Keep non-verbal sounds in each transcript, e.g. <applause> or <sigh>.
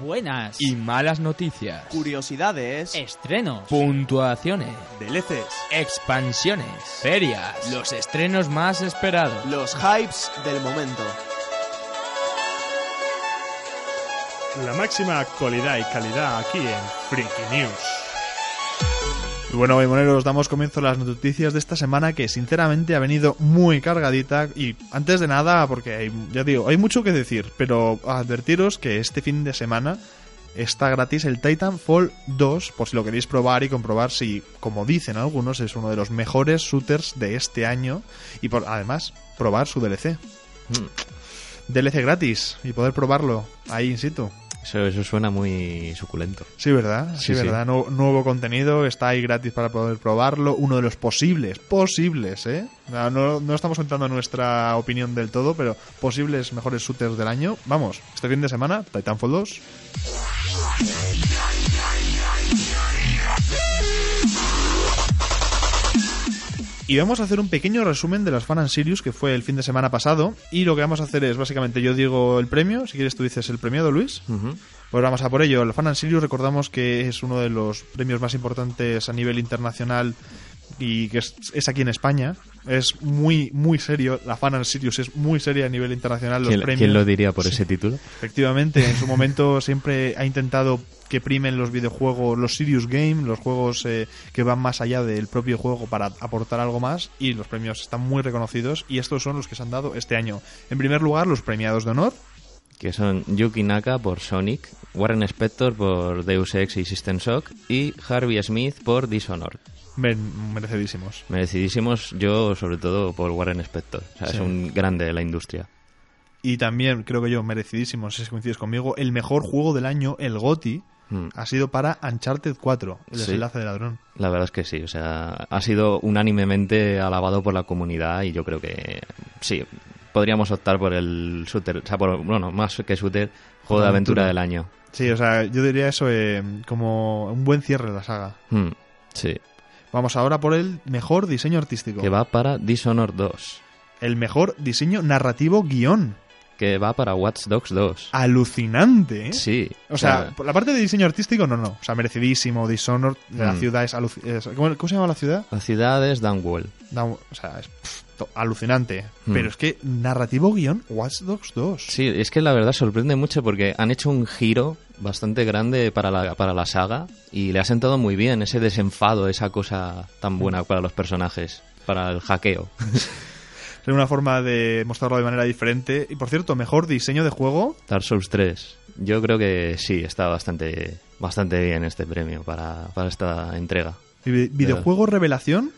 Buenas. y malas noticias, Curiosidades. Estrenos. puntuaciones, DLCs. expansiones, ferias, los estrenos más esperados. Los hypes del momento. La máxima actualidad y calidad aquí en Freaky News. Bueno, Moneros, damos comienzo a las noticias de esta semana que sinceramente ha venido muy cargadita y antes de nada, porque hay, ya digo, hay mucho que decir, pero advertiros que este fin de semana está gratis el Titanfall 2, por si lo queréis probar y comprobar si, como dicen algunos, es uno de los mejores shooters de este año y por, además probar su DLC. DLC gratis y poder probarlo ahí in situ. Eso, eso suena muy suculento. Sí, ¿verdad? Sí. ¿verdad? Nu- nuevo contenido, está ahí gratis para poder probarlo. Uno de los posibles, posibles, ¿eh? No, no, no estamos contando nuestra opinión del todo, pero posibles mejores shooters del año. Vamos, este fin de semana, Titanfall 2. Y vamos a hacer un pequeño resumen de las Fan and Sirius que fue el fin de semana pasado. Y lo que vamos a hacer es, básicamente, yo digo el premio. Si quieres, tú dices el premiado, Luis. Pues vamos a por ello. El Fan and Sirius recordamos que es uno de los premios más importantes a nivel internacional y que es, es aquí en España. Es muy, muy serio. La Fan Sirius es muy seria a nivel internacional. Los ¿Quién, premios. quién lo diría por ese título? Efectivamente, en su momento siempre ha intentado que primen los videojuegos, los Serious Game, los juegos eh, que van más allá del propio juego para aportar algo más y los premios están muy reconocidos y estos son los que se han dado este año. En primer lugar, los premiados de honor, Que son Yuki Naka por Sonic, Warren Spector por Deus Ex y System Shock y Harvey Smith por Dishonored. Merecidísimos. Merecidísimos yo sobre todo por Warren Spector. O sea, Sí. es un grande de la industria. Y también, creo que yo, merecidísimos, si coincides conmigo, el mejor juego del año, el GOTI, Hmm. ha sido para Uncharted 4, el Sí. desenlace de ladrón. La verdad es que sí, o sea, ha sido unánimemente alabado por la comunidad y yo creo que sí, podríamos optar por el shooter, o sea, por, bueno, más que shooter, juego de aventura del año. Sí, o sea, yo diría eso eh, como un buen cierre de la saga. Hmm, sí, Vamos ahora por el mejor diseño artístico. que va para Dishonored 2, El mejor diseño narrativo guion. que va para Watch Dogs 2. Alucinante, ¿eh? Sí, O sea, por la parte de diseño artístico, no, no. O sea, merecidísimo. Dishonored, la Mm. ciudad es, es- ¿cómo, cómo se llama la ciudad? la ciudad es Dunwall. O sea, es pff, alucinante. Mm. Pero es que narrativo guion, Watch Dogs 2. Sí, es que la verdad sorprende mucho porque han hecho un giro bastante grande para la, para la saga y le ha sentado muy bien ese desenfado, esa cosa tan buena para los personajes, para el hackeo. <laughs> Es una forma de mostrarlo de manera diferente. Y por cierto, mejor diseño de juego. Dark Souls 3. Yo creo que sí, está bastante, bastante bien este premio para, para esta entrega. y videojuego revelación.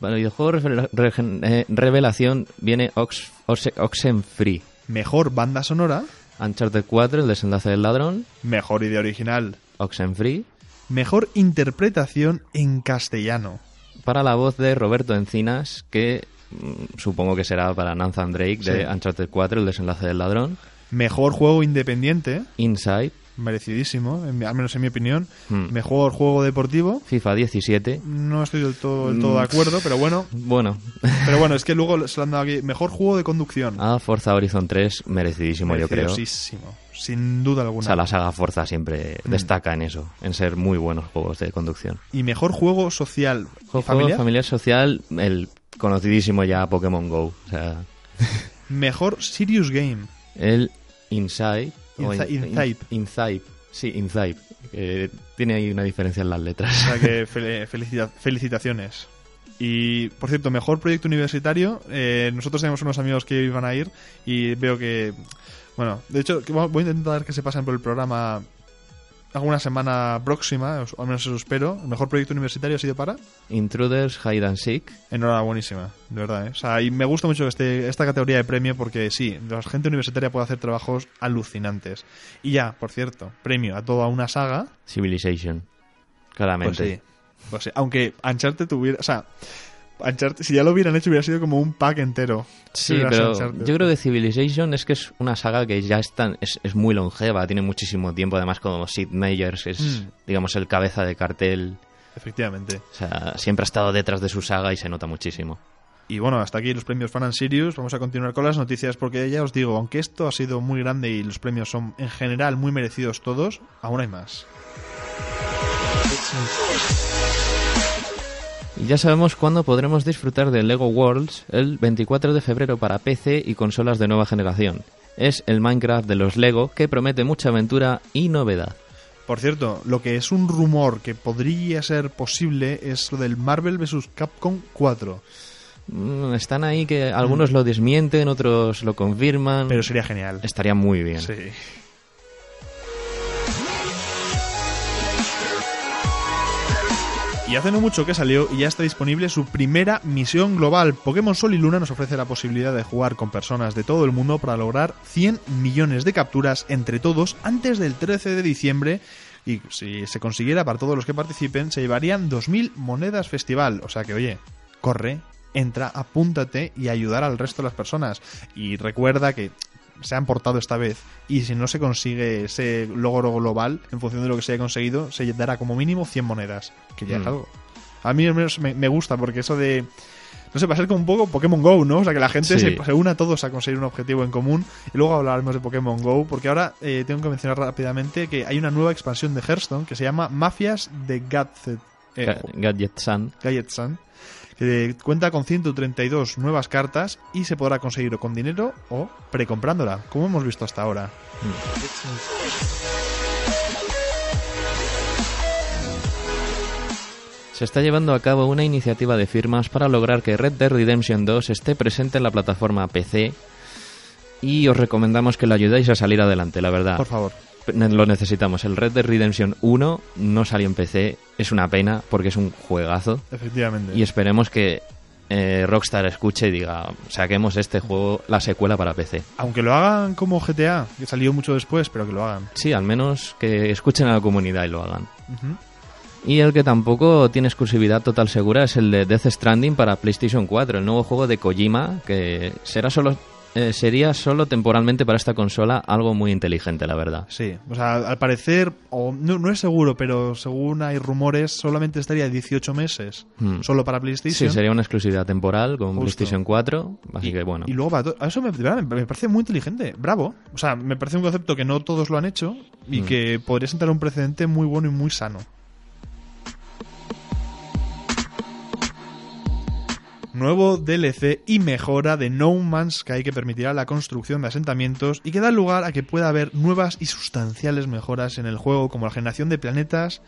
Para el videojuego eh, Revelación viene Ox, Oxe- Oxenfree. Mejor banda sonora. Uncharted 4, El desenlace del ladrón. Mejor idea original. Oxenfree. Mejor interpretación en castellano. Para la voz de Roberto Encinas, que mm, supongo que será para Nathan Drake de Sí. Uncharted 4, El desenlace del ladrón. Mejor juego independiente. Inside. Merecidísimo, en al menos en mi opinión. Hmm. Mejor juego deportivo. FIFA 17. No estoy del todo, del todo de Mm. acuerdo, pero bueno. Bueno. Pero bueno, es que luego se lo han dado aquí. Mejor juego de conducción. A Forza Horizon 3, merecidísimo yo creo. Merecidísimo, Sin duda O alguna. sea, la saga Forza siempre Mm. destaca en eso, en ser muy buenos juegos de conducción. Y mejor juego social. Juego familiar. familiar social, el conocidísimo ya Pokémon Go. O sea, <laughs> Mejor Serious Game. el Inside. O Inzi- In- Inside. In- Inside. Sí, que tiene ahí una diferencia en las letras. O sea que <laughs> fel- felicita- felicitaciones. Y, por cierto, mejor proyecto universitario. eh, nosotros tenemos unos amigos que iban a ir y veo que... Bueno, de hecho, voy a intentar que se pasen por el programa alguna semana próxima, o al menos eso espero. El mejor proyecto universitario ha sido para. Intruders, Hide and Seek. Enhorabuenísima, de verdad. ¿eh? O sea, y me gusta mucho este, esta categoría de premio porque sí, la gente universitaria puede hacer trabajos alucinantes. Y ya, por cierto, premio a toda una saga. Civilization. Pues Claramente. sí. Pues sí. Aunque Uncharted tuviera. O sea, Uncharted, si ya lo hubieran hecho, hubiera sido como un pack entero. Sí, pero Uncharted. yo creo que Civilization es que es una saga que ya es, tan- es, es muy longeva, tiene muchísimo tiempo, además como Sid Meier's es, Mm. digamos, el cabeza de cartel, Efectivamente. o sea, siempre ha estado detrás de su saga y se nota muchísimo. Y bueno, hasta aquí los premios Fan and Sirius. Vamos a continuar con las noticias porque ya os digo, aunque esto ha sido muy grande y los premios son en general muy merecidos todos, aún hay más. Y ya sabemos cuándo podremos disfrutar de Lego Worlds el 24 de febrero para PC y consolas de nueva generación. Es el Minecraft de los Lego que promete mucha aventura y novedad. Por cierto, lo que es un rumor que podría ser posible es lo del Marvel vs. Capcom 4. Mm, Están ahí que algunos lo desmienten, otros lo confirman. Pero sería genial. Estaría muy bien. Sí. Y hace no mucho que salió y ya está disponible su primera misión global. Pokémon Sol y Luna nos ofrece la posibilidad de jugar con personas de todo el mundo para lograr 100 millones de capturas entre todos antes del 13 de diciembre. Y si se consiguiera para todos los que participen, se llevarían 2.000 monedas festival. O sea que, oye, corre, entra, apúntate y ayudar al resto de las personas. Y recuerda que se han portado esta vez y si no se consigue ese logro global en función de lo que se haya conseguido se dará como mínimo 100 monedas que ya es Mm. algo a mí al menos me, me gusta porque eso de no sé, va a ser como un poco Pokémon Go, ¿no? O sea, que la gente Sí. se, se una todos a conseguir un objetivo en común. Y luego hablaremos de Pokémon Go, porque ahora eh, tengo que mencionar rápidamente que hay una nueva expansión de Hearthstone que se llama Mafias de Gadget, eh, Ga- Gadget Sun. Gadget Sun, cuenta con 132 nuevas cartas y se podrá conseguir o con dinero o precomprándola, como hemos visto hasta ahora. Se está llevando a cabo una iniciativa de firmas para lograr que Red Dead Redemption 2 esté presente en la plataforma PC y os recomendamos que lo ayudéis a salir adelante, la verdad. Por favor. Lo necesitamos. El Red Dead Redemption 1 no salió en PC, es una pena porque es un juegazo Efectivamente. y esperemos que eh, Rockstar escuche y diga, saquemos este juego, la secuela para PC. Aunque lo hagan como GTA, que salió mucho después, pero que lo hagan. Sí, al menos que escuchen a la comunidad y lo hagan. Y el que tampoco tiene exclusividad total segura es el de Death Stranding para PlayStation 4, el nuevo juego de Kojima, que será solo, eh, sería solo temporalmente para esta consola algo muy inteligente, la verdad. Sí, o sea, al parecer, o no, no es seguro, pero según hay rumores, solamente estaría 18 meses Hmm. solo para PlayStation. Sí, sería una exclusividad temporal con Justo. PlayStation 4, así y, que bueno. y luego a eso me, me- parece muy inteligente, bravo. O sea, me parece un concepto que no todos lo han hecho y Mm. que podría sentar un precedente muy bueno y muy sano. Nuevo DLC y mejora de No Man's Sky que permitirá la construcción de asentamientos y que da lugar a que pueda haber nuevas y sustanciales mejoras en el juego, como la generación de planetas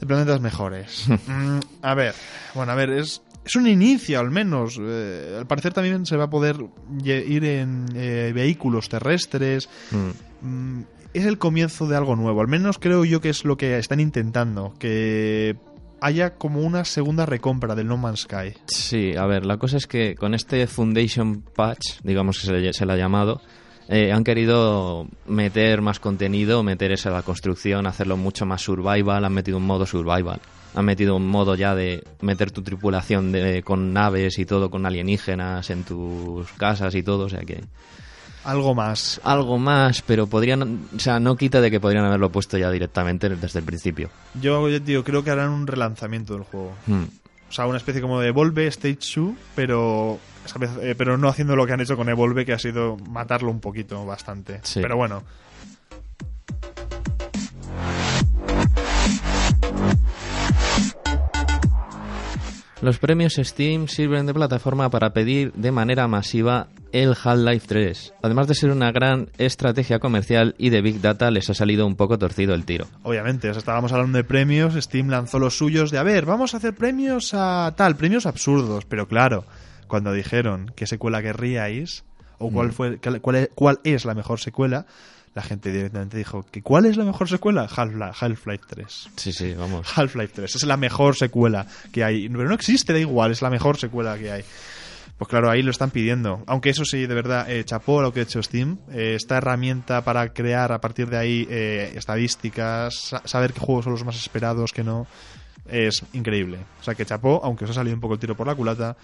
de planetas mejores. <laughs> Mm, a ver, bueno, a ver, es, es un inicio al menos. Eh, al parecer también se va a poder ir en eh, vehículos terrestres. Mm. Mm, es el comienzo de algo nuevo. Al menos creo yo que es lo que están intentando. Que haya como una segunda recompra del No Man's Sky. Sí, a ver, la cosa es que con este Foundation Patch, digamos que se le, se le ha llamado, eh, han querido meter más contenido, meter esa la construcción, hacerlo mucho más survival, han metido un modo survival. Han metido un modo ya de meter tu tripulación de, con naves y todo, con alienígenas en tus casas y todo, o sea que Algo más. algo más, pero podrían, o sea, no quita de que podrían haberlo puesto ya directamente desde el principio. Yo, te digo, creo que harán un relanzamiento del juego. Hmm. O sea, una especie como de Evolve Stage 2, pero, eh, pero no haciendo lo que han hecho con Evolve, que ha sido matarlo un poquito, bastante. Sí. Pero bueno. Los premios Steam sirven de plataforma para pedir de manera masiva el Half-Life 3. Además de ser una gran estrategia comercial y de Big Data, les ha salido un poco torcido el tiro. Obviamente, estábamos hablando de premios, Steam lanzó los suyos de, a ver, vamos a hacer premios a tal, premios absurdos, pero claro, cuando dijeron qué secuela querríais, o cuál, fue, cuál, cuál es la mejor secuela, la gente directamente dijo que ¿cuál es la mejor secuela? Half-Life Half-Life 3. Sí, sí, vamos. Half-Life 3 es la mejor secuela que hay. Pero no existe, da igual, es la mejor secuela que hay. Pues claro, ahí lo están pidiendo. Aunque eso sí, de verdad, eh, chapó lo que ha hecho Steam. Eh, esta herramienta para crear a partir de ahí eh, estadísticas, sa- saber qué juegos son los más esperados, que no, es increíble. O sea que chapó, aunque os ha salido un poco el tiro por la culata.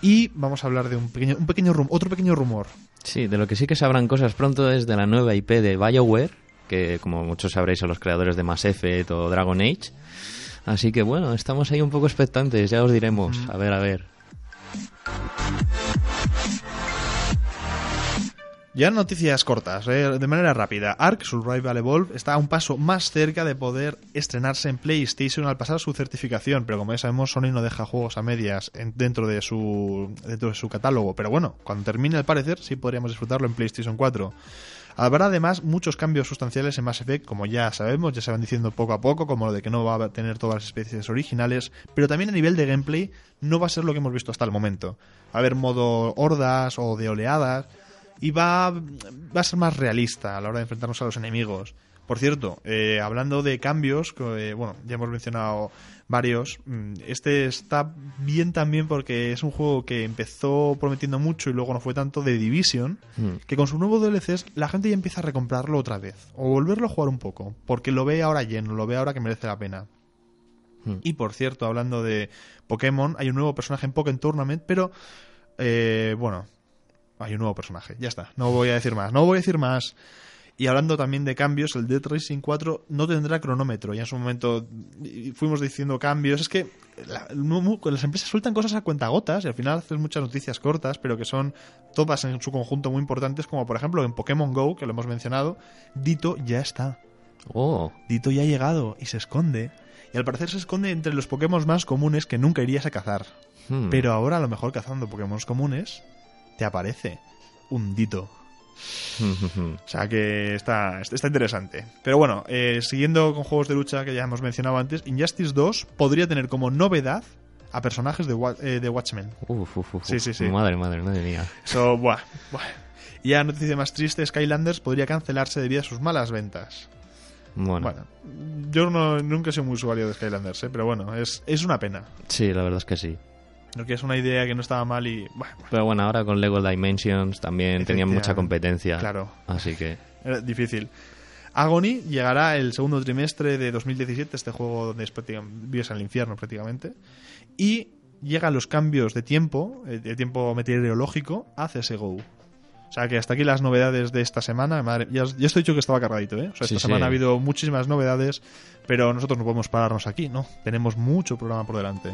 Y vamos a hablar de un pequeño, un pequeño rum- otro pequeño rumor. Sí, de lo que sí que sabrán cosas pronto es de la nueva IP de BioWare, que como muchos sabréis son los creadores de Mass Effect o Dragon Age. Así que bueno, estamos ahí un poco expectantes, ya os diremos. A ver, a ver. Ya noticias cortas, eh, de manera rápida. Ark Survival Evolve está a un paso más cerca de poder estrenarse en PlayStation al pasar su certificación, pero como ya sabemos, Sony no deja juegos a medias en- dentro, de su, dentro de su catálogo. Pero bueno, cuando termine al parecer, sí podríamos disfrutarlo en PlayStation 4. Habrá además muchos cambios sustanciales en Mass Effect, como ya sabemos, ya se van diciendo poco a poco, como lo de que no va a tener todas las especies originales, pero también a nivel de gameplay no va a ser lo que hemos visto hasta el momento. Va a haber modo hordas o de oleadas, y va, va a ser más realista a la hora de enfrentarnos a los enemigos. Por cierto, eh, hablando de cambios, que, eh, bueno, ya hemos mencionado varios, mm, este está bien también porque es un juego que empezó prometiendo mucho y luego no fue tanto de Division, Hmm. que con sus nuevos DLCs la gente ya empieza a recomprarlo otra vez o volverlo a jugar un poco, porque lo ve ahora lleno, lo ve ahora que merece la pena. Hmm. Y por cierto, hablando de Pokémon, hay un nuevo personaje en Pokémon Tournament, pero eh, bueno, hay un nuevo personaje, ya está, no voy a decir más, no voy a decir más. Y hablando también de cambios, el Dead Racing 4 no tendrá cronómetro. Ya en su momento fuimos diciendo cambios. Es que la- las empresas sueltan cosas a cuentagotas y al final haces muchas noticias cortas, pero que son todas en su conjunto muy importantes, como por ejemplo en Pokémon Go, que lo hemos mencionado, Dito ya está. Oh, Dito ya ha llegado y se esconde. Y al parecer se esconde entre los Pokémon más comunes que nunca irías a cazar. hmm. Pero ahora a lo mejor cazando Pokémon comunes te aparece un Dito. O sea que está, está interesante. Pero bueno, eh, siguiendo con juegos de lucha que ya hemos mencionado antes, Injustice 2 podría tener como novedad a personajes de, eh, de Watchmen. Uf, uf, uf, Sí, sí, sí. Madre, madre, madre mía. Buah, buah. Y ya noticia más triste, Skylanders podría cancelarse debido a sus malas ventas. Bueno, Bueno, yo no, nunca he sido muy usuario de Skylanders, ¿eh? pero bueno, es, es una pena. sí, la verdad es que sí. Porque es una idea que no estaba mal y... buah, Pero bueno, ahora con Lego Dimensions también tenían mucha competencia. Claro. Así que, Era difícil. Agony llegará el segundo trimestre de 2017, este juego donde es vives al infierno prácticamente. Y llegan los cambios de tiempo, eh, de tiempo meteorológico, a CSGO. O sea que hasta aquí las novedades de esta semana. Madre, ya, he dicho que estaba cargadito, ¿eh? O sea, esta sí. semana ha habido muchísimas novedades, pero nosotros no podemos pararnos aquí, ¿no? Tenemos mucho programa por delante.